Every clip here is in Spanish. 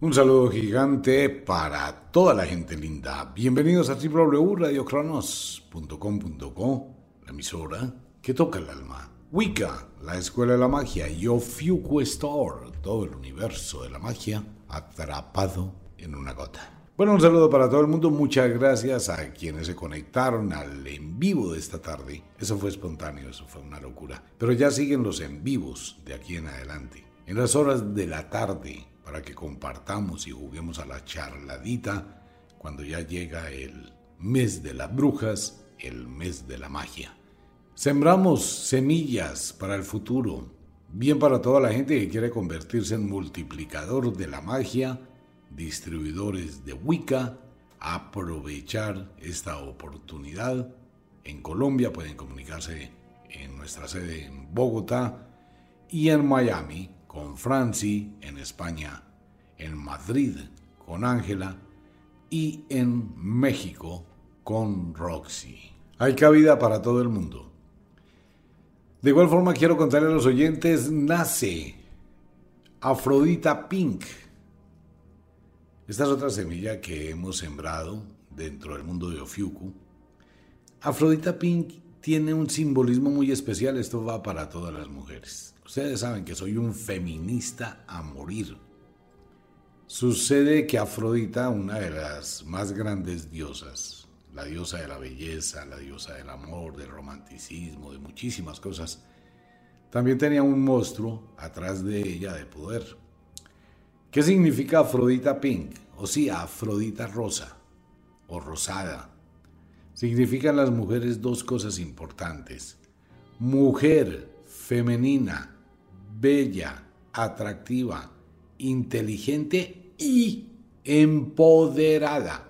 Un saludo gigante para toda la gente linda. Bienvenidos a www.radiocronos.com.co, la emisora que toca el alma. Wicca, la escuela de la magia, y Ofiuco Store, todo el universo de la magia atrapado en una gota. Bueno, un saludo para todo el mundo. Muchas gracias a quienes se conectaron al en vivo de esta tarde. Eso fue espontáneo, eso fue una locura. Pero ya siguen los en vivos de aquí en adelante. En las horas de la tarde, para que compartamos y juguemos a la charladita cuando ya llega el mes de las brujas, el mes de la magia. Sembramos semillas para el futuro, bien para toda la gente que quiere convertirse en multiplicador de la magia, distribuidores de Wicca, aprovechar esta oportunidad. En Colombia pueden comunicarse en nuestra sede en Bogotá y en Miami con Franci, en España, en Madrid con Ángela y en México con Roxy. Hay cabida para todo el mundo. De igual forma quiero contarle a los oyentes, nace Afrodita Pink. Esta es otra semilla que hemos sembrado dentro del mundo de Ofiuku. Afrodita Pink tiene un simbolismo muy especial, esto va para todas las mujeres. Ustedes saben que soy un feminista a morir. Sucede que Afrodita, una de las más grandes diosas, la diosa de la belleza, la diosa del amor, del romanticismo, de muchísimas cosas, también tenía un monstruo atrás de ella de poder. ¿Qué significa Afrodita Pink? O sí, Afrodita Rosa o Rosada. Significan las mujeres dos cosas importantes. Mujer femenina, bella, atractiva, inteligente y empoderada.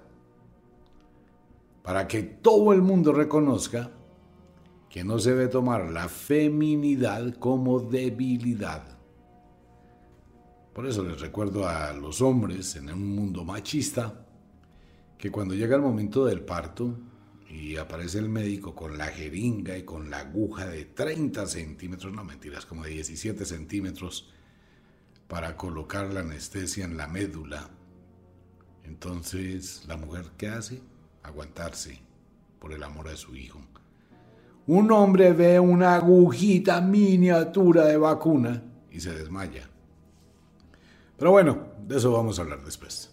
Para que todo el mundo reconozca que no se debe tomar la feminidad como debilidad. Por eso les recuerdo a los hombres en un mundo machista que cuando llega el momento del parto, y aparece el médico con la jeringa y con la aguja de 30 centímetros, no mentiras, como de 17 centímetros, para colocar la anestesia en la médula. Entonces, ¿la mujer qué hace? Aguantarse por el amor a su hijo. Un hombre ve una agujita miniatura de vacuna y se desmaya. Pero bueno, de eso vamos a hablar después.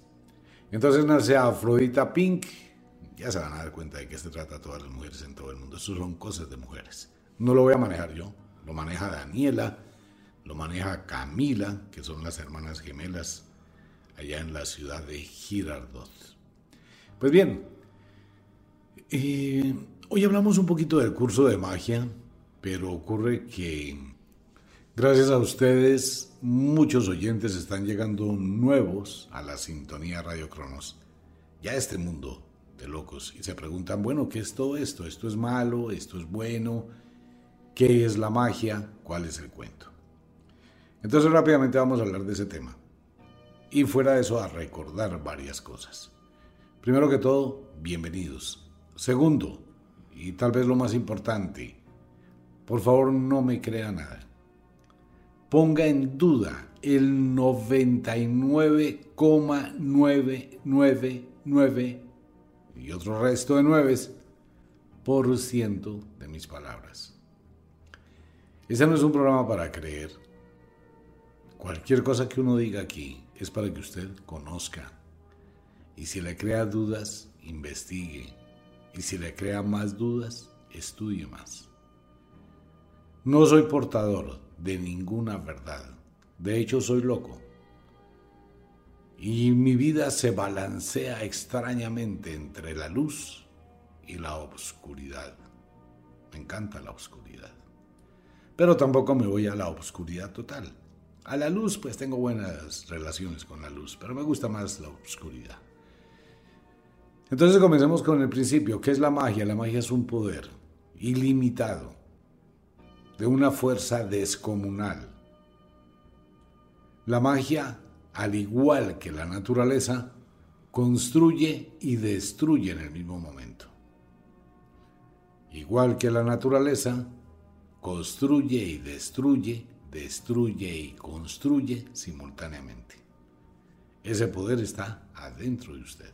Entonces nace Afrodita Pink, ya se van a dar cuenta de que se trata todas las mujeres en todo el mundo. Eso son cosas de mujeres. No lo voy a manejar yo, lo maneja Daniela, lo maneja Camila, que son las hermanas gemelas allá en la ciudad de Girardot. Pues bien, eh, hoy hablamos un poquito del curso de magia, pero ocurre que gracias a ustedes muchos oyentes están llegando nuevos a la sintonía Radio Cronos. Ya este mundo de locos y se preguntan, bueno, ¿qué es todo esto? ¿Esto es malo? ¿Esto es bueno? ¿Qué es la magia? ¿Cuál es el cuento? Entonces rápidamente vamos a hablar de ese tema. Y fuera de eso, a recordar varias cosas. Primero que todo, bienvenidos. Segundo, y tal vez lo más importante, por favor no me crea nada. Ponga en duda el 99,999 y otro resto de nueves por ciento de mis palabras. Ese no es un programa para creer. Cualquier cosa que uno diga aquí es para que usted conozca. Y si le crea dudas, investigue. Y si le crea más dudas, estudie más. No soy portador de ninguna verdad. De hecho, soy loco y mi vida se balancea extrañamente entre la luz y la oscuridad. Me encanta la oscuridad. Pero tampoco me voy a la oscuridad total. A la luz pues tengo buenas relaciones con la luz, pero me gusta más la oscuridad. Entonces comencemos con el principio. ¿Qué es la magia? La magia es un poder ilimitado de una fuerza descomunal. La magia al igual que la naturaleza, construye y destruye en el mismo momento. Igual que la naturaleza, construye y destruye, destruye y construye simultáneamente. Ese poder está adentro de usted.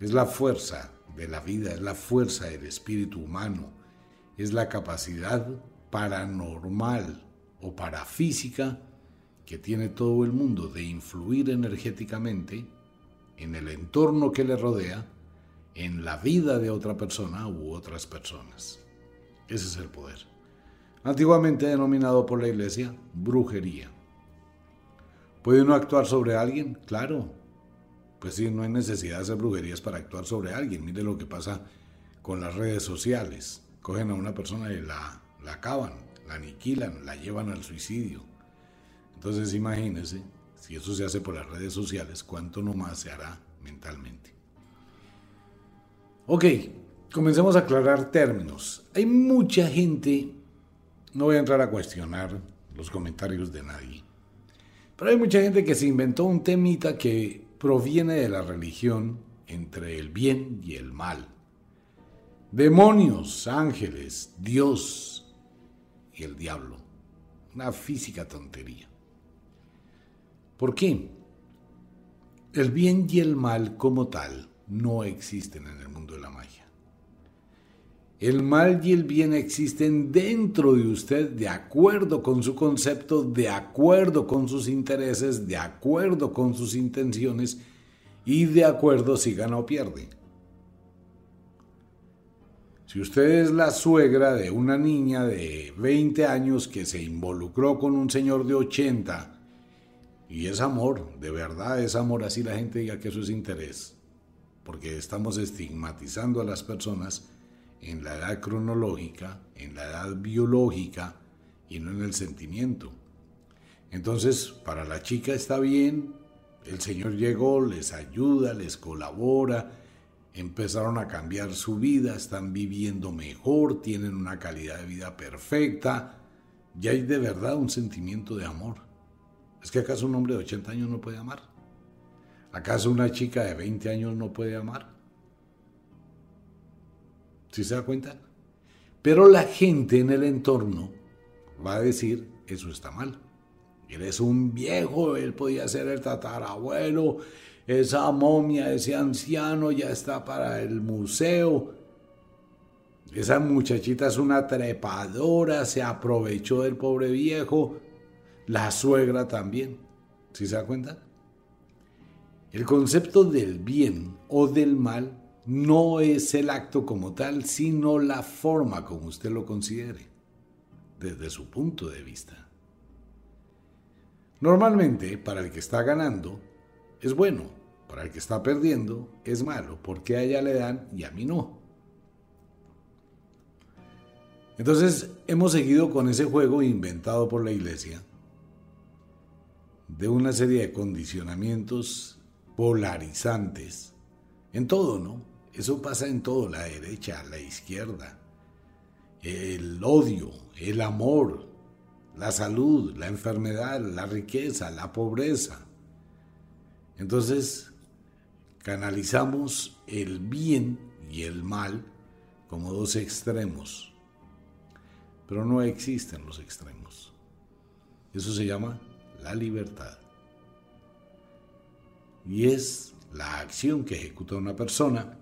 Es la fuerza de la vida, es la fuerza del espíritu humano, es la capacidad paranormal o parafísica que tiene todo el mundo de influir energéticamente en el entorno que le rodea, en la vida de otra persona u otras personas. Ese es el poder. Antiguamente denominado por la iglesia brujería. ¿Puede uno actuar sobre alguien? Claro. Pues sí, no hay necesidad de hacer brujerías para actuar sobre alguien. Mire lo que pasa con las redes sociales. Cogen a una persona y la, la acaban, la aniquilan, la llevan al suicidio. Entonces imagínense, si eso se hace por las redes sociales, ¿cuánto nomás se hará mentalmente? Ok, comencemos a aclarar términos. Hay mucha gente, no voy a entrar a cuestionar los comentarios de nadie, pero hay mucha gente que se inventó un temita que proviene de la religión entre el bien y el mal. Demonios, ángeles, Dios y el diablo. Una física tontería. ¿Por qué? El bien y el mal como tal no existen en el mundo de la magia. El mal y el bien existen dentro de usted de acuerdo con su concepto, de acuerdo con sus intereses, de acuerdo con sus intenciones y de acuerdo si gana o pierde. Si usted es la suegra de una niña de 20 años que se involucró con un señor de 80 y es amor, de verdad es amor, así la gente diga que eso es interés, porque estamos estigmatizando a las personas en la edad cronológica, en la edad biológica y no en el sentimiento. Entonces, para la chica está bien, el Señor llegó, les ayuda, les colabora, empezaron a cambiar su vida, están viviendo mejor, tienen una calidad de vida perfecta, y hay de verdad un sentimiento de amor. ¿Es que acaso un hombre de 80 años no puede amar? ¿Acaso una chica de 20 años no puede amar? ¿Sí se da cuenta? Pero la gente en el entorno va a decir, eso está mal. Eres un viejo, él podía ser el tatarabuelo, esa momia, ese anciano ya está para el museo. Esa muchachita es una trepadora, se aprovechó del pobre viejo. La suegra también. ¿Sí se da cuenta? El concepto del bien o del mal no es el acto como tal, sino la forma como usted lo considere, desde su punto de vista. Normalmente, para el que está ganando, es bueno, para el que está perdiendo, es malo, porque a ella le dan y a mí no. Entonces, hemos seguido con ese juego inventado por la iglesia de una serie de condicionamientos polarizantes en todo, ¿no? Eso pasa en todo, la derecha, la izquierda. El odio, el amor, la salud, la enfermedad, la riqueza, la pobreza. Entonces, canalizamos el bien y el mal como dos extremos. Pero no existen los extremos. Eso se llama la libertad. Y es la acción que ejecuta una persona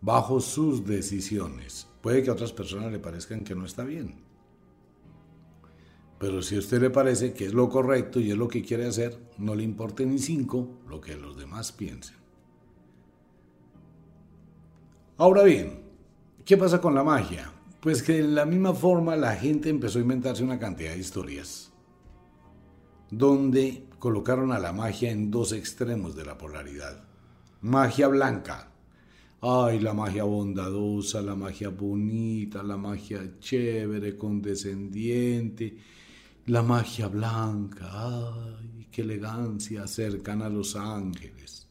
bajo sus decisiones. Puede que a otras personas le parezcan que no está bien. Pero si a usted le parece que es lo correcto y es lo que quiere hacer, no le importe ni cinco lo que los demás piensen. Ahora bien, ¿qué pasa con la magia? Pues que de la misma forma la gente empezó a inventarse una cantidad de historias donde colocaron a la magia en dos extremos de la polaridad. Magia blanca, Ay, la magia bondadosa, la magia bonita, la magia chévere, condescendiente, la magia blanca, ay, qué elegancia, cercana a los ángeles.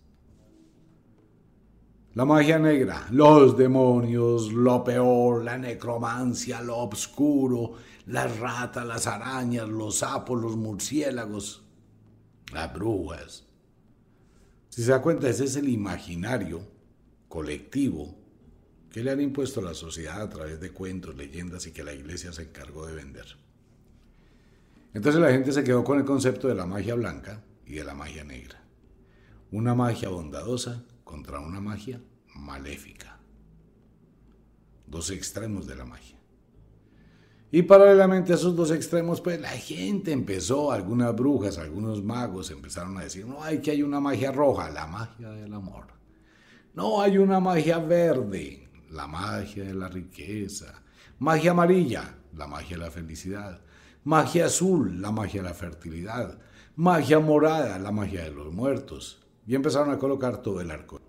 La magia negra, los demonios, lo peor, la necromancia, lo obscuro, las ratas, las arañas, los sapos, los murciélagos, las brujas. Si se da cuenta, ese es el imaginario colectivo que le han impuesto la sociedad a través de cuentos, leyendas y que la iglesia se encargó de vender. Entonces la gente se quedó con el concepto de la magia blanca y de la magia negra. Una magia bondadosa contra una magia maléfica. Dos extremos de la magia. Y paralelamente a esos dos extremos, pues la gente empezó, algunas brujas, algunos magos empezaron a decir, no, hay que hay una magia roja, la magia del amor. No, hay una magia verde, la magia de la riqueza. Magia amarilla, la magia de la felicidad. Magia azul, la magia de la fertilidad. Magia morada, la magia de los muertos. Y empezaron a colocar todo el arco.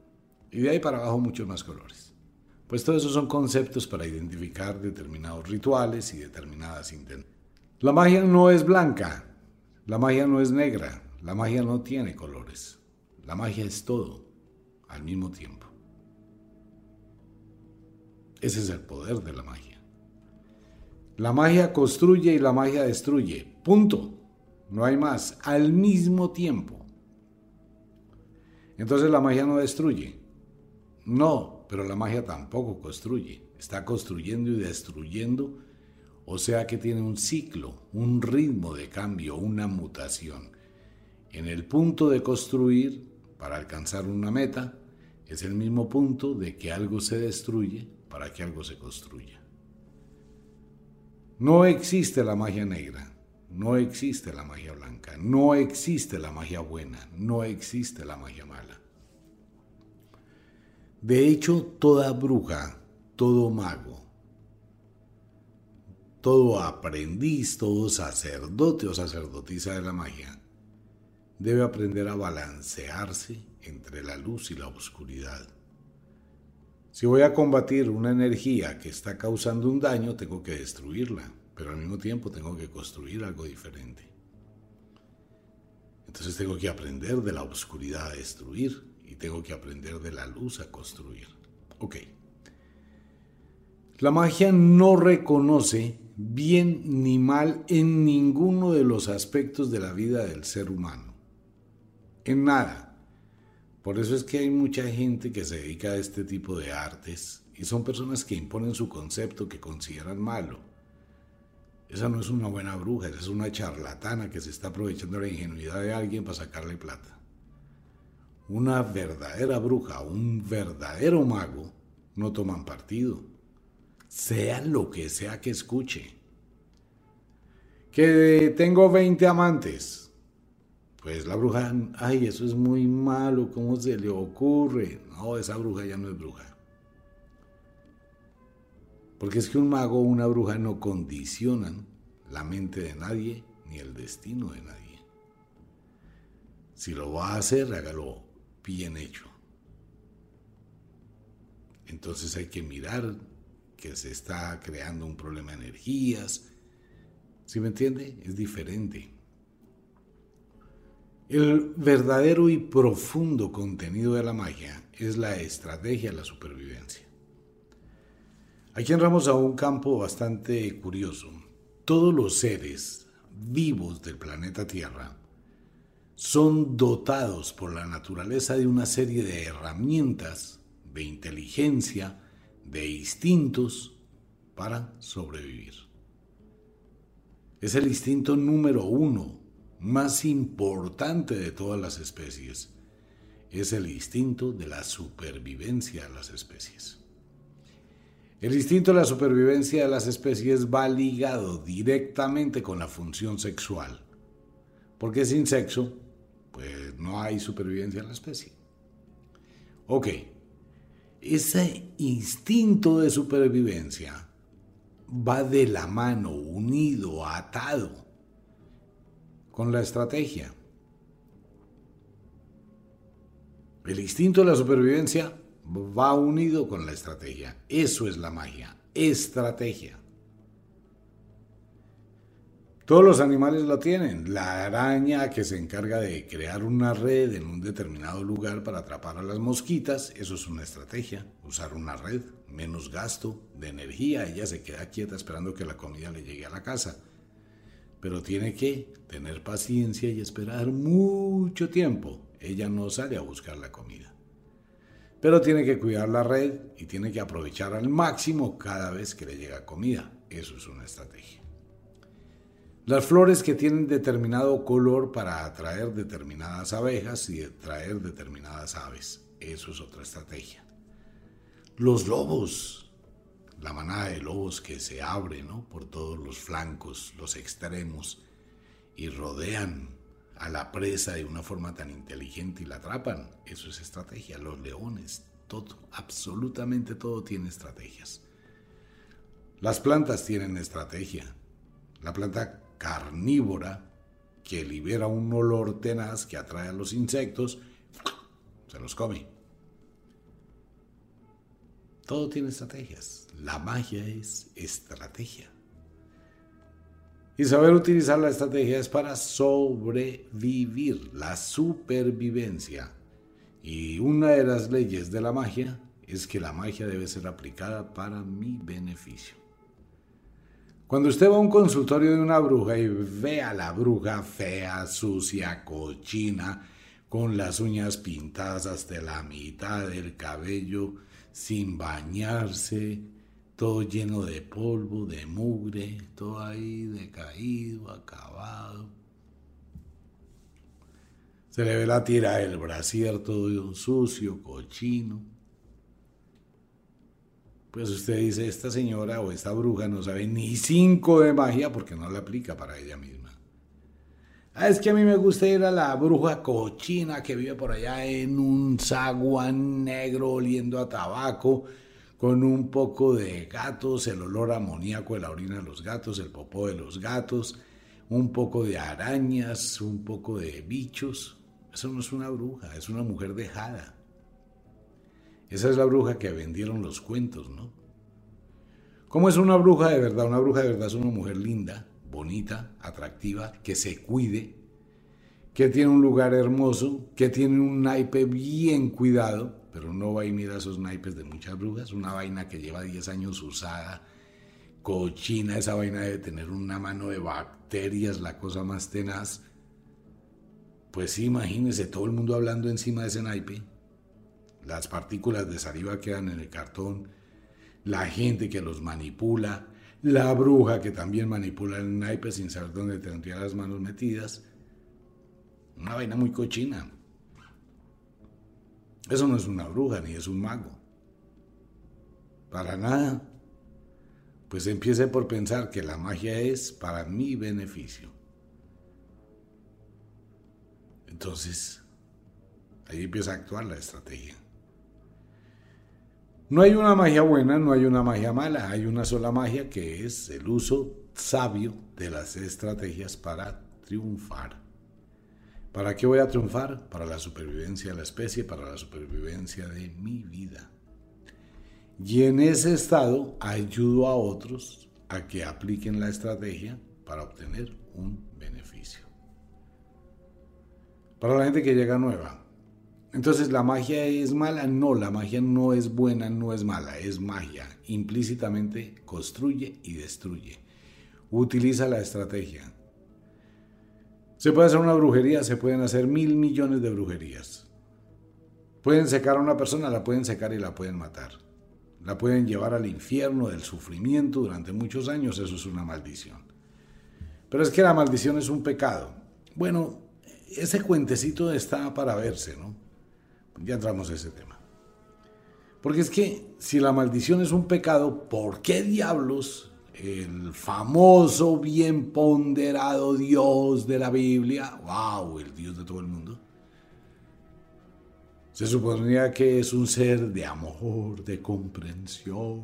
Y de ahí para abajo muchos más colores. Pues todos esos son conceptos para identificar determinados rituales y determinadas intenciones. La magia no es blanca, la magia no es negra, la magia no tiene colores. La magia es todo al mismo tiempo. Ese es el poder de la magia. La magia construye y la magia destruye. Punto. No hay más. Al mismo tiempo. Entonces la magia no destruye. No, pero la magia tampoco construye. Está construyendo y destruyendo. O sea que tiene un ciclo, un ritmo de cambio, una mutación. En el punto de construir, para alcanzar una meta, es el mismo punto de que algo se destruye para que algo se construya. No existe la magia negra, no existe la magia blanca, no existe la magia buena, no existe la magia mala. De hecho, toda bruja, todo mago, todo aprendiz, todo sacerdote o sacerdotisa de la magia, debe aprender a balancearse entre la luz y la oscuridad. Si voy a combatir una energía que está causando un daño, tengo que destruirla, pero al mismo tiempo tengo que construir algo diferente. Entonces tengo que aprender de la oscuridad a destruir y tengo que aprender de la luz a construir. Ok. La magia no reconoce bien ni mal en ninguno de los aspectos de la vida del ser humano. En nada. Por eso es que hay mucha gente que se dedica a este tipo de artes y son personas que imponen su concepto que consideran malo. Esa no es una buena bruja, esa es una charlatana que se está aprovechando la ingenuidad de alguien para sacarle plata. Una verdadera bruja, un verdadero mago, no toman partido, sea lo que sea que escuche. Que tengo 20 amantes, pues la bruja, ay, eso es muy malo, ¿cómo se le ocurre? No, esa bruja ya no es bruja. Porque es que un mago o una bruja no condicionan la mente de nadie ni el destino de nadie. Si lo va a hacer, hágalo bien hecho. Entonces hay que mirar que se está creando un problema de energías. ¿Sí me entiende? Es diferente. El verdadero y profundo contenido de la magia es la estrategia de la supervivencia. Aquí entramos a un campo bastante curioso. Todos los seres vivos del planeta Tierra son dotados por la naturaleza de una serie de herramientas, de inteligencia, de instintos para sobrevivir. Es el instinto número uno más importante de todas las especies es el instinto de la supervivencia de las especies. El instinto de la supervivencia de las especies va ligado directamente con la función sexual, porque sin sexo, pues no hay supervivencia en la especie. Ok, ese instinto de supervivencia va de la mano, unido, atado con la estrategia. El instinto de la supervivencia va unido con la estrategia. Eso es la magia. Estrategia. Todos los animales lo tienen. La araña que se encarga de crear una red en un determinado lugar para atrapar a las mosquitas, eso es una estrategia. Usar una red, menos gasto de energía. Ella se queda quieta esperando que la comida le llegue a la casa pero tiene que tener paciencia y esperar mucho tiempo. Ella no sale a buscar la comida. Pero tiene que cuidar la red y tiene que aprovechar al máximo cada vez que le llega comida. Eso es una estrategia. Las flores que tienen determinado color para atraer determinadas abejas y atraer determinadas aves. Eso es otra estrategia. Los lobos, la manada de lobos que se abre ¿no? por todos los flancos, los extremos, y rodean a la presa de una forma tan inteligente y la atrapan. Eso es estrategia. Los leones, todo, absolutamente todo tiene estrategias. Las plantas tienen estrategia. La planta carnívora que libera un olor tenaz que atrae a los insectos, se los come. Todo tiene estrategias. La magia es estrategia. Y saber utilizar la estrategia es para sobrevivir, la supervivencia. Y una de las leyes de la magia es que la magia debe ser aplicada para mi beneficio. Cuando usted va a un consultorio de una bruja y ve a la bruja fea, sucia, cochina, con las uñas pintadas hasta la mitad del cabello, sin bañarse, todo lleno de polvo, de mugre, todo ahí decaído, acabado. Se le ve la tira del brasier todo sucio, cochino. Pues usted dice, esta señora o esta bruja no sabe ni cinco de magia porque no la aplica para ella misma. Ah, es que a mí me gusta ir a la bruja cochina que vive por allá en un zaguán negro oliendo a tabaco con un poco de gatos, el olor amoníaco de la orina de los gatos, el popó de los gatos, un poco de arañas, un poco de bichos. Eso no es una bruja, es una mujer dejada. Esa es la bruja que vendieron los cuentos, ¿no? ¿Cómo es una bruja de verdad? Una bruja de verdad es una mujer linda, bonita, atractiva, que se cuide, que tiene un lugar hermoso, que tiene un naipe bien cuidado, pero no va y mira esos naipes de muchas brujas, una vaina que lleva 10 años usada, cochina, esa vaina de tener una mano de bacterias, la cosa más tenaz. Pues sí, imagínese todo el mundo hablando encima de ese naipe. Las partículas de saliva quedan en el cartón, la gente que los manipula, la bruja que también manipula el naipe sin saber dónde tendría las manos metidas. Una vaina muy cochina. Eso no es una bruja ni es un mago. Para nada. Pues empiece por pensar que la magia es para mi beneficio. Entonces, ahí empieza a actuar la estrategia. No hay una magia buena, no hay una magia mala, hay una sola magia que es el uso sabio de las estrategias para triunfar. ¿Para qué voy a triunfar? Para la supervivencia de la especie, para la supervivencia de mi vida. Y en ese estado ayudo a otros a que apliquen la estrategia para obtener un beneficio. Para la gente que llega nueva. Entonces, ¿la magia es mala? No, la magia no es buena, no es mala, es magia. Implícitamente construye y destruye. Utiliza la estrategia. Se puede hacer una brujería, se pueden hacer mil millones de brujerías. Pueden secar a una persona, la pueden secar y la pueden matar. La pueden llevar al infierno del sufrimiento durante muchos años, eso es una maldición. Pero es que la maldición es un pecado. Bueno, ese cuentecito está para verse, ¿no? Ya entramos a ese tema. Porque es que si la maldición es un pecado, ¿por qué diablos el famoso, bien ponderado Dios de la Biblia, wow, el Dios de todo el mundo, se suponía que es un ser de amor, de comprensión.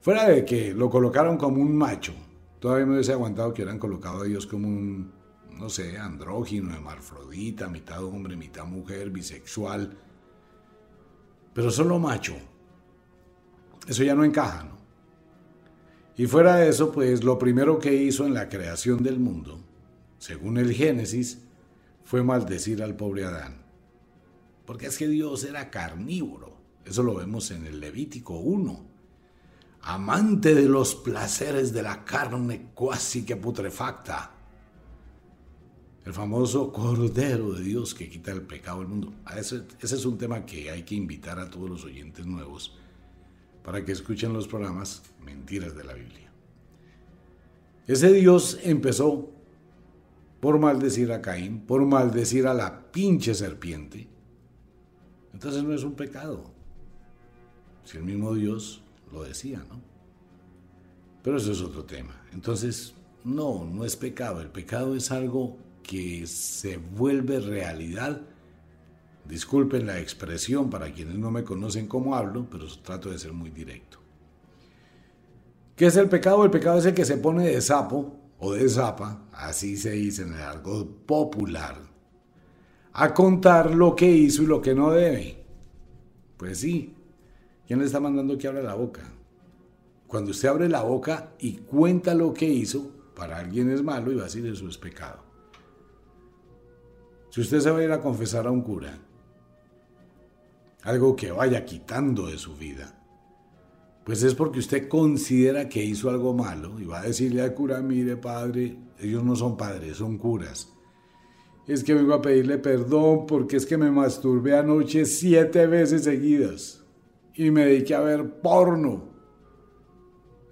Fuera de que lo colocaron como un macho, todavía me hubiese aguantado que hubieran colocado a Dios como un, no sé, andrógino, hermafrodita, mitad hombre, mitad mujer, bisexual, pero solo macho. Eso ya no encaja, ¿no? Y fuera de eso, pues lo primero que hizo en la creación del mundo, según el Génesis, fue maldecir al pobre Adán. Porque es que Dios era carnívoro. Eso lo vemos en el Levítico 1. Amante de los placeres de la carne cuasi que putrefacta. El famoso Cordero de Dios que quita el pecado del mundo. Ese, ese es un tema que hay que invitar a todos los oyentes nuevos para que escuchen los programas Mentiras de la Biblia. Ese Dios empezó por maldecir a Caín, por maldecir a la pinche serpiente. Entonces no es un pecado. Si el mismo Dios lo decía, ¿no? Pero eso es otro tema. Entonces, no, no es pecado. El pecado es algo que se vuelve realidad. Disculpen la expresión para quienes no me conocen cómo hablo, pero trato de ser muy directo. ¿Qué es el pecado? El pecado es el que se pone de sapo o de zapa, así se dice en el argot popular, a contar lo que hizo y lo que no debe. Pues sí, ¿quién le está mandando que abra la boca? Cuando usted abre la boca y cuenta lo que hizo, para alguien es malo y va a decir eso es pecado. Si usted se va a ir a confesar a un cura, algo que vaya quitando de su vida, pues es porque usted considera que hizo algo malo y va a decirle al cura, mire padre, ellos no son padres, son curas. Es que vengo a pedirle perdón porque es que me masturbé anoche siete veces seguidas y me dediqué a ver porno.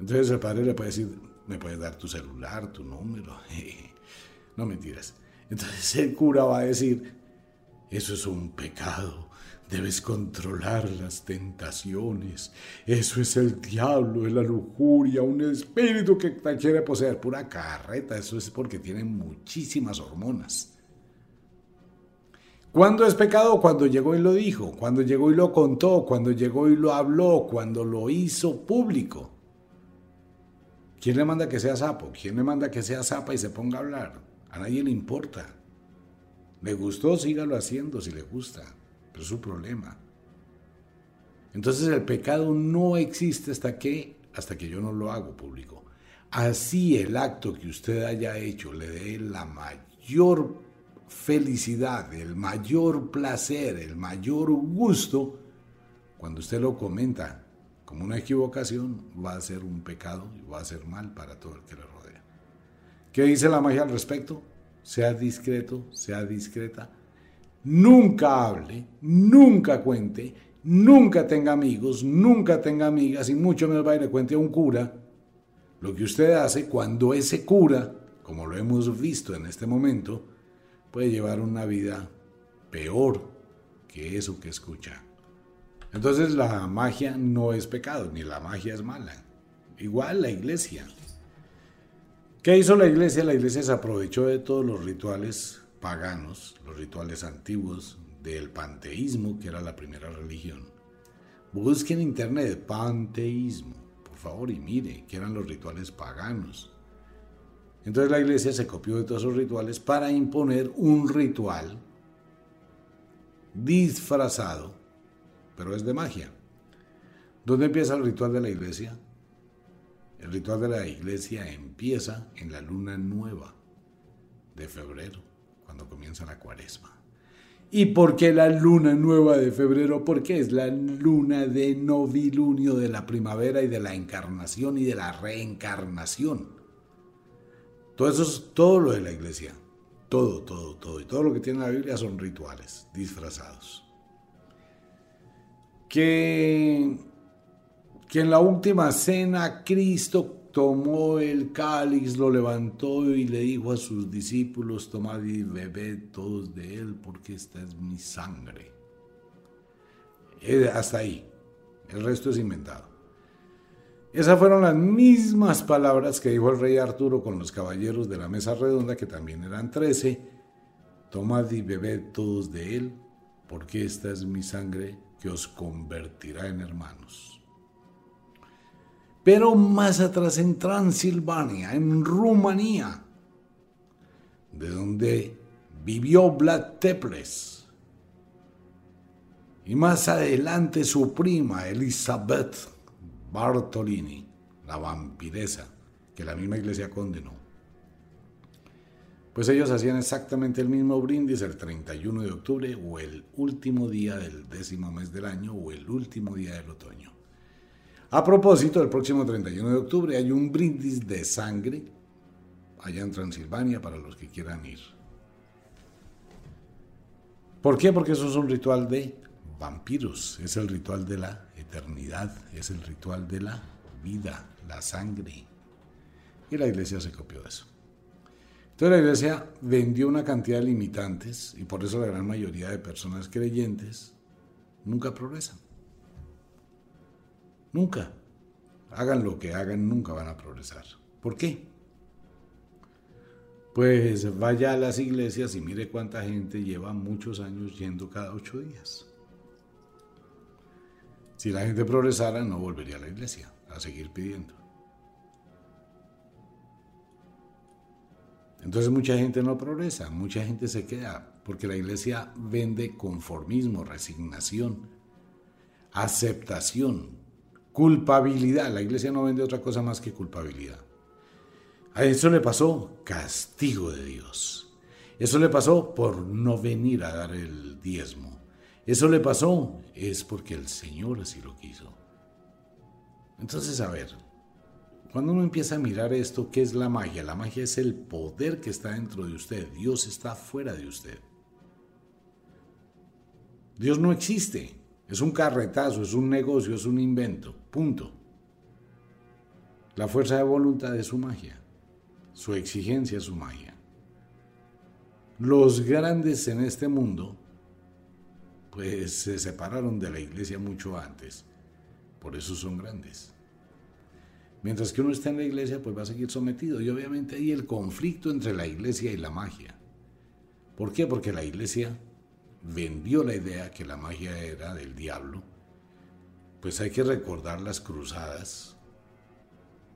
Entonces el padre le puede decir, me puedes dar tu celular, tu número. no mentiras. Entonces el cura va a decir, eso es un pecado. Debes controlar las tentaciones. Eso es el diablo, es la lujuria, un espíritu que te quiere poseer. Pura carreta, eso es porque tiene muchísimas hormonas. ¿Cuándo es pecado? Cuando llegó y lo dijo, cuando llegó y lo contó, cuando llegó y lo habló, cuando lo hizo público. ¿Quién le manda que sea sapo? ¿Quién le manda que sea zapa y se ponga a hablar? A nadie le importa. ¿Le gustó? Sígalo haciendo si le gusta pero es su problema. Entonces el pecado no existe hasta que, hasta que yo no lo hago público. Así el acto que usted haya hecho le dé la mayor felicidad, el mayor placer, el mayor gusto, cuando usted lo comenta como una equivocación, va a ser un pecado y va a ser mal para todo el que le rodea. ¿Qué dice la magia al respecto? Sea discreto, sea discreta nunca hable, nunca cuente, nunca tenga amigos, nunca tenga amigas y mucho menos va y le cuente a un cura lo que usted hace cuando ese cura, como lo hemos visto en este momento, puede llevar una vida peor que eso que escucha. Entonces la magia no es pecado, ni la magia es mala. Igual la iglesia. ¿Qué hizo la iglesia? La iglesia se aprovechó de todos los rituales paganos, los rituales antiguos del panteísmo, que era la primera religión. Busquen en internet panteísmo, por favor, y mire que eran los rituales paganos. Entonces la iglesia se copió de todos esos rituales para imponer un ritual disfrazado, pero es de magia. ¿Dónde empieza el ritual de la iglesia? El ritual de la iglesia empieza en la luna nueva de febrero cuando comienza la cuaresma. ¿Y por qué la luna nueva de febrero? Porque es la luna de novilunio de la primavera y de la encarnación y de la reencarnación. Todo eso es todo lo de la iglesia. Todo, todo, todo. Y todo lo que tiene la Biblia son rituales disfrazados. Que, que en la última cena Cristo tomó el cáliz, lo levantó y le dijo a sus discípulos, tomad y bebed todos de él, porque esta es mi sangre. Eh, hasta ahí. El resto es inventado. Esas fueron las mismas palabras que dijo el rey Arturo con los caballeros de la mesa redonda, que también eran trece. Tomad y bebed todos de él, porque esta es mi sangre que os convertirá en hermanos. Pero más atrás en Transilvania, en Rumanía, de donde vivió Vlad Tepes. Y más adelante su prima Elizabeth Bartolini, la vampiresa, que la misma iglesia condenó. Pues ellos hacían exactamente el mismo brindis el 31 de octubre o el último día del décimo mes del año o el último día del otoño. A propósito, el próximo 31 de octubre hay un brindis de sangre allá en Transilvania para los que quieran ir. ¿Por qué? Porque eso es un ritual de vampiros, es el ritual de la eternidad, es el ritual de la vida, la sangre. Y la iglesia se copió de eso. Entonces la iglesia vendió una cantidad de limitantes y por eso la gran mayoría de personas creyentes nunca progresan. Nunca. Hagan lo que hagan, nunca van a progresar. ¿Por qué? Pues vaya a las iglesias y mire cuánta gente lleva muchos años yendo cada ocho días. Si la gente progresara, no volvería a la iglesia a seguir pidiendo. Entonces mucha gente no progresa, mucha gente se queda, porque la iglesia vende conformismo, resignación, aceptación, culpabilidad. La iglesia no vende otra cosa más que culpabilidad. A eso le pasó castigo de Dios. Eso le pasó por no venir a dar el diezmo. Eso le pasó es porque el Señor así lo quiso. Entonces, a ver, cuando uno empieza a mirar esto, ¿qué es la magia? La magia es el poder que está dentro de usted. Dios está fuera de usted. Dios no existe. Es un carretazo, es un negocio, es un invento. Punto. La fuerza de voluntad es su magia. Su exigencia es su magia. Los grandes en este mundo, pues se separaron de la iglesia mucho antes. Por eso son grandes. Mientras que uno está en la iglesia, pues va a seguir sometido. Y obviamente hay el conflicto entre la iglesia y la magia. ¿Por qué? Porque la iglesia vendió la idea que la magia era del diablo. Pues hay que recordar las cruzadas,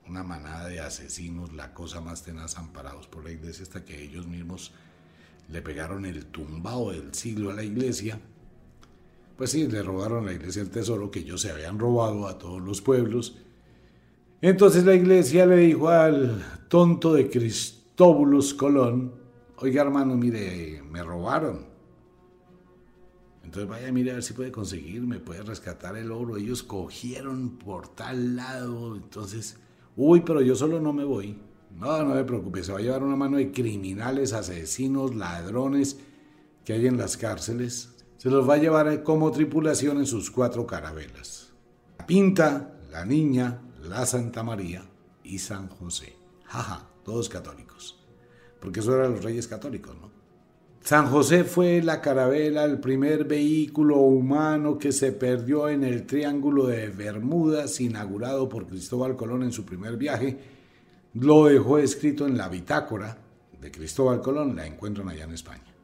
una manada de asesinos, la cosa más tenaz, amparados por la iglesia, hasta que ellos mismos le pegaron el tumbao del siglo a la iglesia. Pues sí, le robaron a la iglesia el tesoro que ellos se habían robado a todos los pueblos entonces la iglesia le dijo al tonto de Cristóbulus Colón, oiga hermano, mire, me robaron. Entonces vaya, mire a ver si puede conseguir, me puede rescatar el oro. Ellos cogieron por tal lado. Entonces, uy, pero yo solo no me voy. No, no me preocupe, se va a llevar una mano de criminales, asesinos, ladrones que hay en las cárceles. Se los va a llevar como tripulación en sus cuatro carabelas. La pinta, la niña, la Santa María y San José. Jaja, todos católicos. Porque eso eran los reyes católicos, ¿no? San José fue la carabela, el primer vehículo humano que se perdió en el Triángulo de Bermudas, inaugurado por Cristóbal Colón en su primer viaje. Lo dejó escrito en la bitácora de Cristóbal Colón, la encuentran allá en España.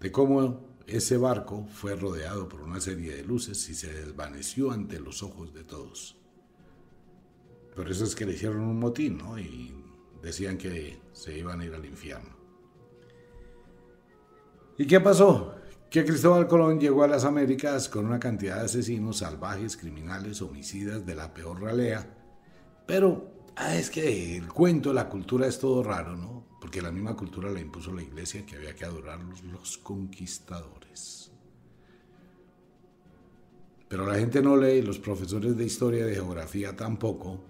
De cómo ese barco fue rodeado por una serie de luces y se desvaneció ante los ojos de todos. Por eso es que le hicieron un motín, ¿no? Y decían que se iban a ir al infierno. ¿Y qué pasó? Que Cristóbal Colón llegó a las Américas con una cantidad de asesinos, salvajes, criminales, homicidas de la peor ralea. Pero ah, es que el cuento, la cultura es todo raro, ¿no? Porque la misma cultura la impuso la iglesia que había que adorarlos los conquistadores. Pero la gente no lee, los profesores de historia de geografía tampoco,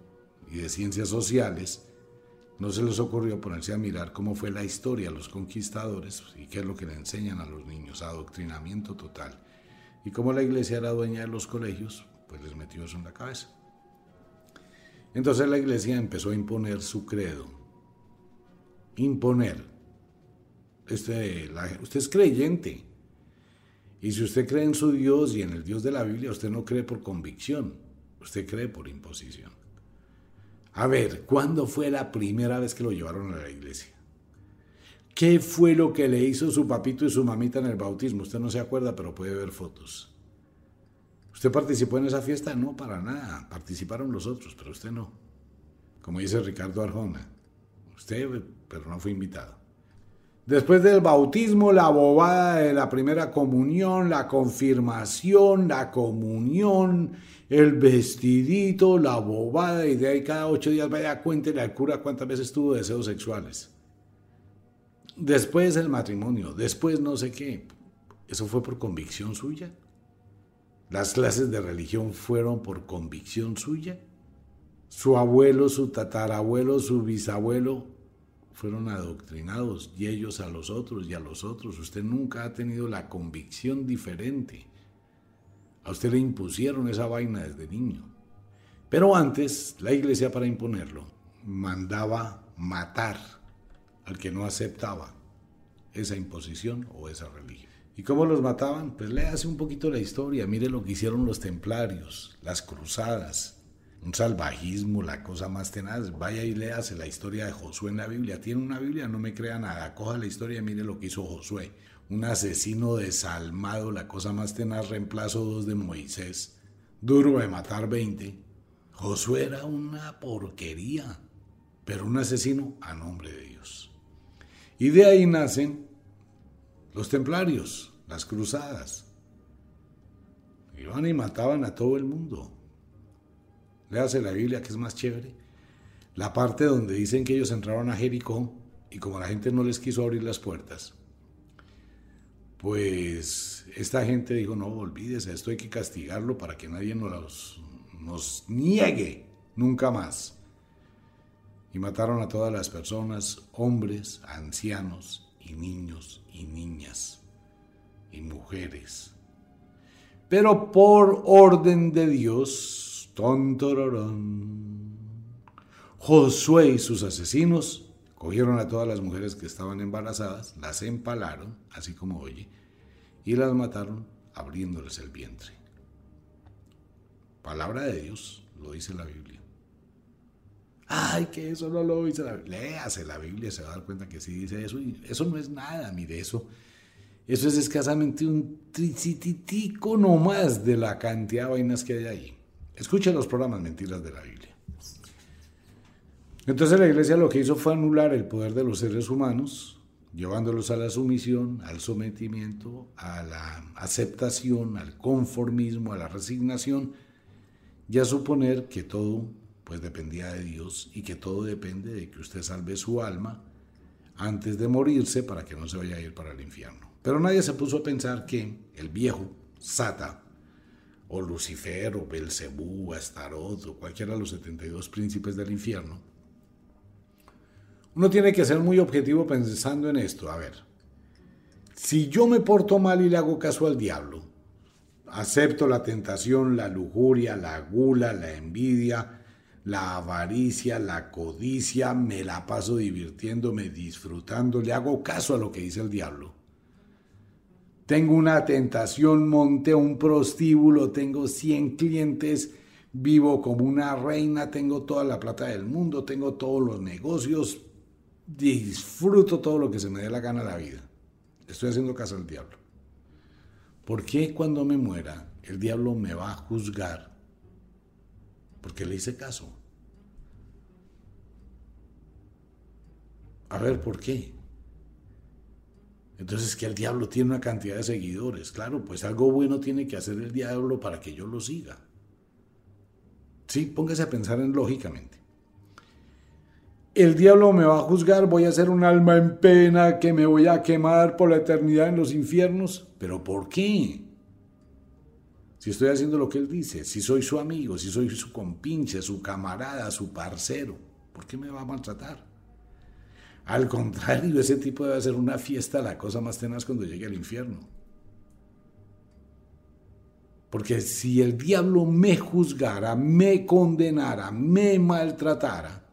y de ciencias sociales, no se les ocurrió ponerse a mirar cómo fue la historia de los conquistadores y qué es lo que le enseñan a los niños, adoctrinamiento total. Y como la iglesia era dueña de los colegios, pues les metió eso en la cabeza. Entonces la iglesia empezó a imponer su credo. Imponer. Este, usted es creyente. Y si usted cree en su Dios y en el Dios de la Biblia, usted no cree por convicción, usted cree por imposición. A ver, ¿cuándo fue la primera vez que lo llevaron a la iglesia? ¿Qué fue lo que le hizo su papito y su mamita en el bautismo? Usted no se acuerda, pero puede ver fotos. ¿Usted participó en esa fiesta? No, para nada. Participaron los otros, pero usted no. Como dice Ricardo Arjona. Usted, pero no fue invitado. Después del bautismo, la bobada de la primera comunión, la confirmación, la comunión, el vestidito, la bobada, y de ahí cada ocho días vaya cuéntele al cura cuántas veces tuvo deseos sexuales. Después el matrimonio, después no sé qué. ¿Eso fue por convicción suya? ¿Las clases de religión fueron por convicción suya? ¿Su abuelo, su tatarabuelo, su bisabuelo fueron adoctrinados y ellos a los otros y a los otros. Usted nunca ha tenido la convicción diferente. A usted le impusieron esa vaina desde niño. Pero antes, la iglesia para imponerlo, mandaba matar al que no aceptaba esa imposición o esa religión. ¿Y cómo los mataban? Pues léase un poquito la historia, mire lo que hicieron los templarios, las cruzadas, un salvajismo, la cosa más tenaz. Vaya y léase la historia de Josué en la Biblia. Tiene una Biblia, no me crea nada. Coja la historia y mire lo que hizo Josué. Un asesino desalmado, la cosa más tenaz, reemplazo dos de Moisés. Duro de matar 20. Josué era una porquería, pero un asesino a nombre de Dios. Y de ahí nacen los templarios, las cruzadas. Iban y mataban a todo el mundo. Léase la Biblia que es más chévere. La parte donde dicen que ellos entraron a Jericó y como la gente no les quiso abrir las puertas, pues esta gente dijo, no, olvídese, esto hay que castigarlo para que nadie nos, nos niegue nunca más. Y mataron a todas las personas, hombres, ancianos y niños y niñas y mujeres. Pero por orden de Dios, tontororón, Josué y sus asesinos cogieron a todas las mujeres que estaban embarazadas, las empalaron, así como oye, y las mataron abriéndoles el vientre. Palabra de Dios, lo dice la Biblia. Ay, que eso no lo dice la Biblia. Léase la Biblia, se va a dar cuenta que sí dice eso. Y eso no es nada, mire, eso. Eso es escasamente un tricititico nomás de la cantidad de vainas que hay ahí. Escuchen los programas Mentiras de la Biblia. Entonces la iglesia lo que hizo fue anular el poder de los seres humanos, llevándolos a la sumisión, al sometimiento, a la aceptación, al conformismo, a la resignación, y a suponer que todo pues dependía de Dios y que todo depende de que usted salve su alma antes de morirse para que no se vaya a ir para el infierno. Pero nadie se puso a pensar que el viejo, Sata, o Lucifer, o Belcebú, o Astarot, o cualquiera de los 72 príncipes del infierno, uno tiene que ser muy objetivo pensando en esto. A ver, si yo me porto mal y le hago caso al diablo, acepto la tentación, la lujuria, la gula, la envidia, la avaricia, la codicia, me la paso divirtiéndome, disfrutando, le hago caso a lo que dice el diablo. Tengo una tentación, monté un prostíbulo, tengo 100 clientes, vivo como una reina, tengo toda la plata del mundo, tengo todos los negocios, disfruto todo lo que se me dé la gana la vida. Estoy haciendo caso al diablo. ¿Por qué cuando me muera el diablo me va a juzgar porque le hice caso. A ver, ¿por qué? Entonces que el diablo tiene una cantidad de seguidores. Claro, pues algo bueno tiene que hacer el diablo para que yo lo siga. Sí, póngase a pensar en lógicamente. El diablo me va a juzgar, voy a ser un alma en pena, que me voy a quemar por la eternidad en los infiernos. ¿Pero por qué? si estoy haciendo lo que él dice, si soy su amigo, si soy su compinche, su camarada, su parcero, ¿por qué me va a maltratar? Al contrario, ese tipo debe ser una fiesta, la cosa más tenaz cuando llegue al infierno. Porque si el diablo me juzgara, me condenara, me maltratara,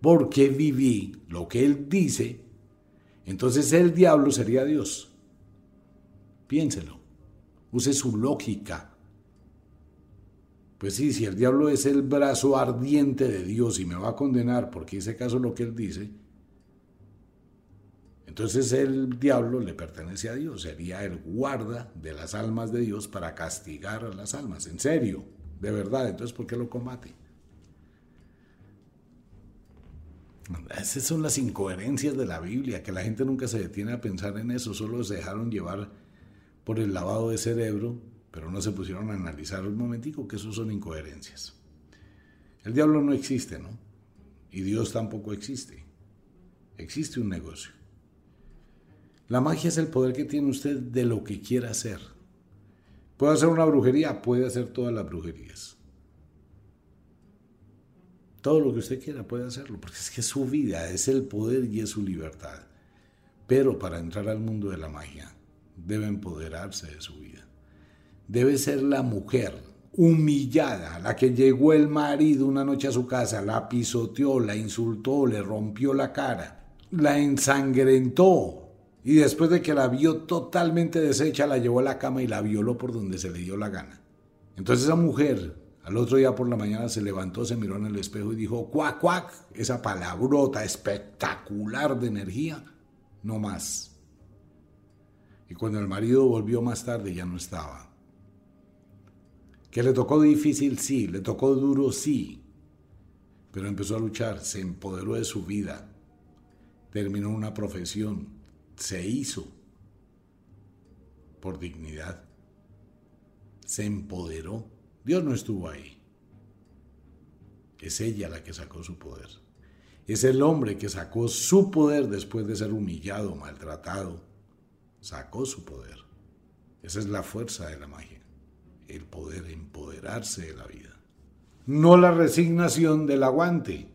porque viví lo que él dice, entonces el diablo sería Dios. Piénselo use su lógica. Pues sí, si el diablo es el brazo ardiente de Dios y me va a condenar porque hice caso lo que él dice, entonces el diablo le pertenece a Dios, sería el guarda de las almas de Dios para castigar a las almas, en serio, de verdad, entonces ¿por qué lo combate? Esas son las incoherencias de la Biblia, que la gente nunca se detiene a pensar en eso, solo se dejaron llevar por el lavado de cerebro, pero no se pusieron a analizar un momentico que eso son incoherencias. El diablo no existe, ¿no? Y Dios tampoco existe. Existe un negocio. La magia es el poder que tiene usted de lo que quiera hacer. ¿Puede hacer una brujería? Puede hacer todas las brujerías. Todo lo que usted quiera puede hacerlo, porque es que su vida, es el poder y es su libertad. Pero para entrar al mundo de la magia debe empoderarse de su vida. Debe ser la mujer humillada, la que llegó el marido una noche a su casa, la pisoteó, la insultó, le rompió la cara, la ensangrentó y después de que la vio totalmente deshecha, la llevó a la cama y la violó por donde se le dio la gana. Entonces esa mujer al otro día por la mañana se levantó, se miró en el espejo y dijo, cuac, cuac, esa palabrota espectacular de energía, no más. Y cuando el marido volvió más tarde ya no estaba. Que le tocó difícil, sí, le tocó duro, sí, pero empezó a luchar, se empoderó de su vida, terminó una profesión, se hizo por dignidad, se empoderó. Dios no estuvo ahí. Es ella la que sacó su poder. Es el hombre que sacó su poder después de ser humillado, maltratado. Sacó su poder. Esa es la fuerza de la magia el poder empoderarse de la vida. No la resignación del aguante.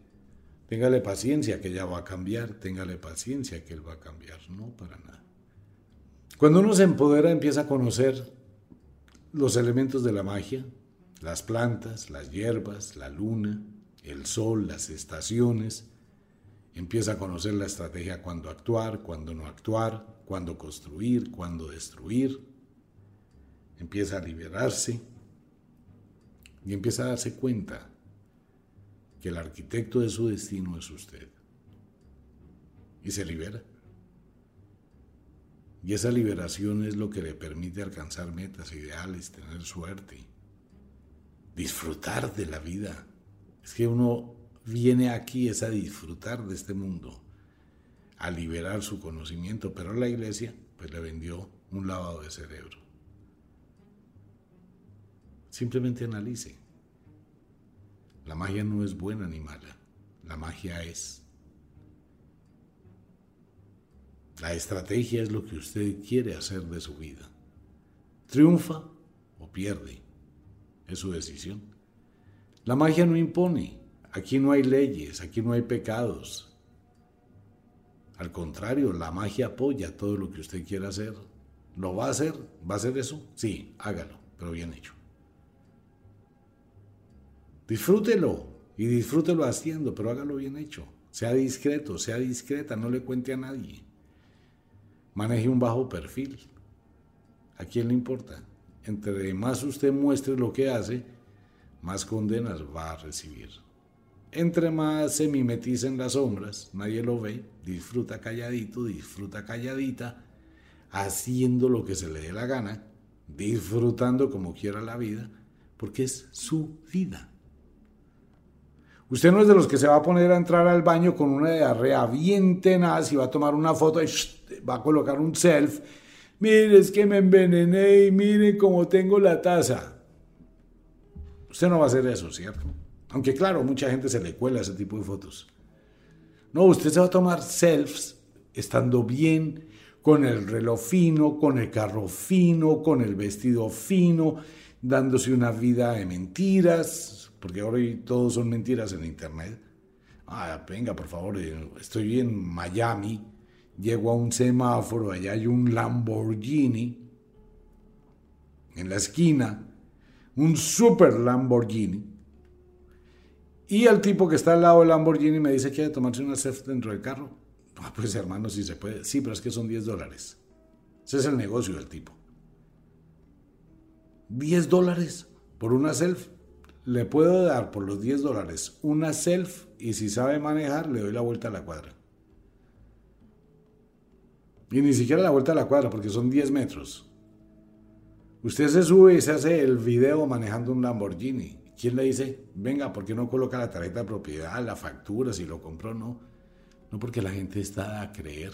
Téngale paciencia que ella va a cambiar, téngale paciencia que él va a cambiar, no para nada. Cuando uno se empodera empieza a conocer los elementos de la magia, las plantas, las hierbas, la luna, el sol, las estaciones, empieza a conocer la estrategia cuando actuar, cuando no actuar, cuando construir, cuando destruir, empieza a liberarse y empieza a darse cuenta que el arquitecto de su destino es usted. Y se libera. Y esa liberación es lo que le permite alcanzar metas, ideales, tener suerte, disfrutar de la vida. Es que uno viene aquí es a disfrutar de este mundo, a liberar su conocimiento, pero la iglesia pues le vendió un lavado de cerebro. Simplemente analice. La magia no es buena ni mala. La magia es. La estrategia es lo que usted quiere hacer de su vida. Triunfa o pierde. Es su decisión. La magia no impone. Aquí no hay leyes, aquí no hay pecados. Al contrario, la magia apoya todo lo que usted quiera hacer. ¿Lo va a hacer? ¿Va a hacer eso? Sí, hágalo, pero bien hecho. Disfrútelo y disfrútelo haciendo, pero hágalo bien hecho. Sea discreto, sea discreta, no le cuente a nadie. Maneje un bajo perfil. ¿A quién le importa? Entre más usted muestre lo que hace, más condenas va a recibir. Entre más se mimetiza las sombras, nadie lo ve, disfruta calladito, disfruta calladita, haciendo lo que se le dé la gana, disfrutando como quiera la vida, porque es su vida. Usted no es de los que se va a poner a entrar al baño con una diarrea bien tenaz y va a tomar una foto y va a colocar un self. Mire, es que me envenené y mire cómo tengo la taza. Usted no va a hacer eso, ¿cierto? Aunque claro, mucha gente se le cuela ese tipo de fotos. No, usted se va a tomar selfies estando bien, con el reloj fino, con el carro fino, con el vestido fino, dándose una vida de mentiras, porque ahora todos son mentiras en Internet. Ah, venga, por favor, eh, estoy en Miami, llego a un semáforo, allá hay un Lamborghini en la esquina, un super Lamborghini. Y el tipo que está al lado del Lamborghini me dice que quiere tomarse una selfie dentro del carro. Ah, pues hermano, si se puede. Sí, pero es que son 10 dólares. Ese es el negocio del tipo. 10 dólares por una selfie le puedo dar por los 10 dólares una self y si sabe manejar le doy la vuelta a la cuadra. Y ni siquiera la vuelta a la cuadra porque son 10 metros. Usted se sube y se hace el video manejando un Lamborghini. ¿Quién le dice, venga, ¿por qué no coloca la tarjeta de propiedad, la factura, si lo compró o no? No porque la gente está a creer.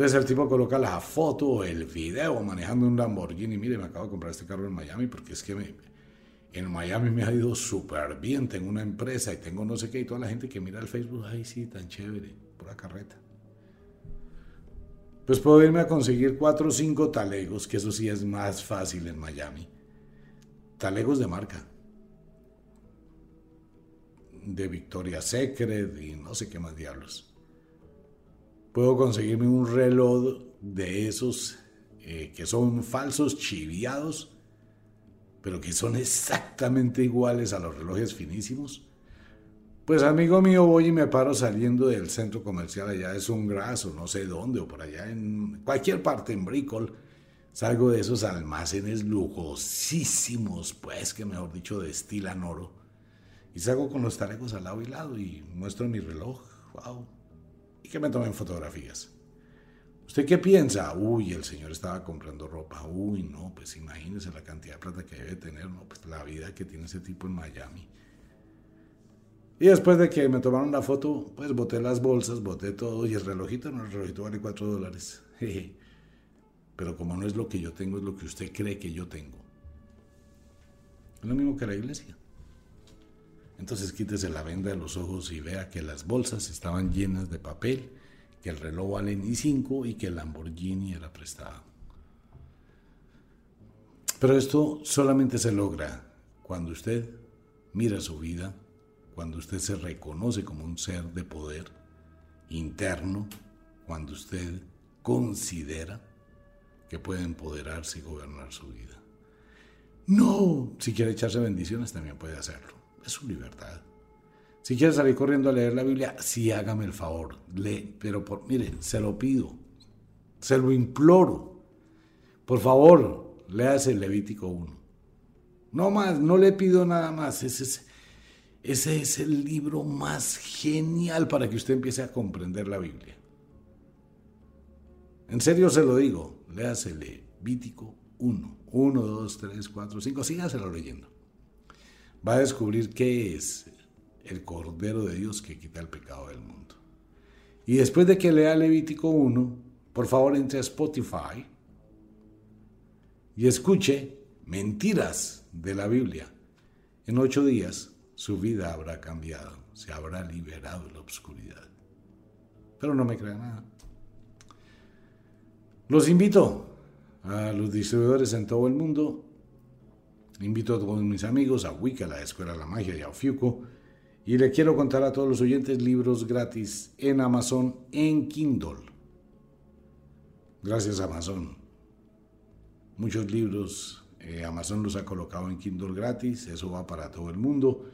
Entonces el tipo coloca la foto, el video manejando un Lamborghini. Mire, me acabo de comprar este carro en Miami porque es que en Miami me ha ido súper bien. Tengo una empresa y tengo no sé qué. Y toda la gente que mira el Facebook, ay, sí, tan chévere, pura carreta. Pues puedo irme a conseguir cuatro o cinco talegos, que eso sí es más fácil en Miami. Talegos de marca. De Victoria Secret y no sé qué más diablos puedo conseguirme un reloj de esos eh, que son falsos, chiviados, pero que son exactamente iguales a los relojes finísimos. Pues amigo mío, voy y me paro saliendo del centro comercial allá de un graso, no sé dónde, o por allá en cualquier parte en Bricol. Salgo de esos almacenes lujosísimos, pues que mejor dicho destilan oro. Y salgo con los talecos al lado y lado y muestro mi reloj. ¡Wow! Y que me tomen fotografías. ¿Usted qué piensa? Uy, el señor estaba comprando ropa. Uy, no, pues imagínese la cantidad de plata que debe tener, no, pues la vida que tiene ese tipo en Miami. Y después de que me tomaron la foto, pues boté las bolsas, boté todo y el relojito, no, el relojito vale 4 dólares. Pero como no es lo que yo tengo, es lo que usted cree que yo tengo. Es lo mismo que la iglesia. Entonces quítese la venda de los ojos y vea que las bolsas estaban llenas de papel que el reloj vale ni 5 y que el Lamborghini era prestado. Pero esto solamente se logra cuando usted mira su vida, cuando usted se reconoce como un ser de poder interno, cuando usted considera que puede empoderarse y gobernar su vida. No, si quiere echarse bendiciones también puede hacerlo. Es su libertad. Si quiere salir corriendo a leer la Biblia, sí hágame el favor, lee, pero por, mire, se lo pido, se lo imploro. Por favor, léase el Levítico 1. No más, no le pido nada más. Ese es, ese es el libro más genial para que usted empiece a comprender la Biblia. En serio se lo digo, léase Levítico 1. 1, 2, 3, 4, 5, sígaselo leyendo. Va a descubrir qué es el Cordero de Dios que quita el pecado del mundo. Y después de que lea Levítico 1, por favor entre a Spotify y escuche mentiras de la Biblia. En ocho días su vida habrá cambiado, se habrá liberado de la oscuridad. Pero no me crea nada. Los invito a los distribuidores en todo el mundo. Invito a todos mis amigos a Wicca, la Escuela de la Magia y a Ofiuco y le quiero contar a todos los oyentes libros gratis en Amazon en Kindle. Gracias Amazon. Muchos libros eh, Amazon los ha colocado en Kindle gratis. Eso va para todo el mundo.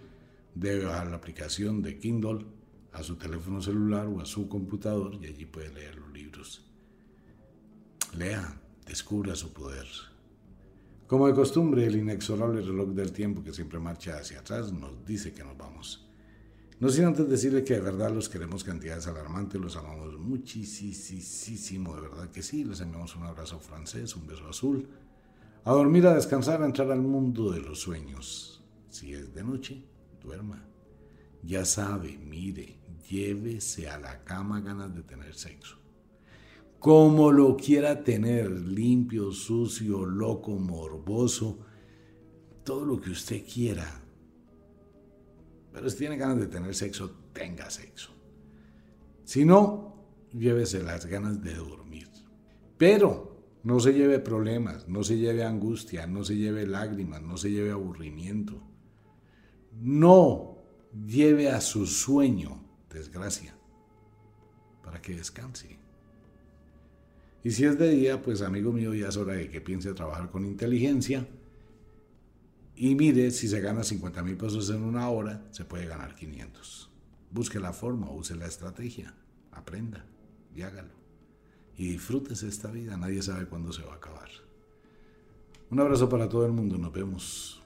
Debe bajar la aplicación de Kindle a su teléfono celular o a su computador y allí puede leer los libros. Lea, descubra su poder. Como de costumbre, el inexorable reloj del tiempo que siempre marcha hacia atrás nos dice que nos vamos. No sin antes decirle que de verdad los queremos cantidades alarmantes, los amamos muchísimo, de verdad que sí. Les enviamos un abrazo francés, un beso azul. A dormir, a descansar, a entrar al mundo de los sueños. Si es de noche, duerma. Ya sabe, mire, llévese a la cama ganas de tener sexo. Como lo quiera tener, limpio, sucio, loco, morboso, todo lo que usted quiera pero si tiene ganas de tener sexo, tenga sexo. Si no, llévese las ganas de dormir. Pero no se lleve problemas, no se lleve angustia, no se lleve lágrimas, no se lleve aburrimiento. No lleve a su sueño desgracia para que descanse. Y si es de día, pues amigo mío, ya es hora de que piense trabajar con inteligencia y mire, si se gana 50 mil pesos en una hora, se puede ganar 500. Busque la forma, use la estrategia, aprenda y hágalo. Y disfrútese esta vida, nadie sabe cuándo se va a acabar. Un abrazo para todo el mundo, nos vemos.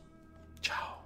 Chao.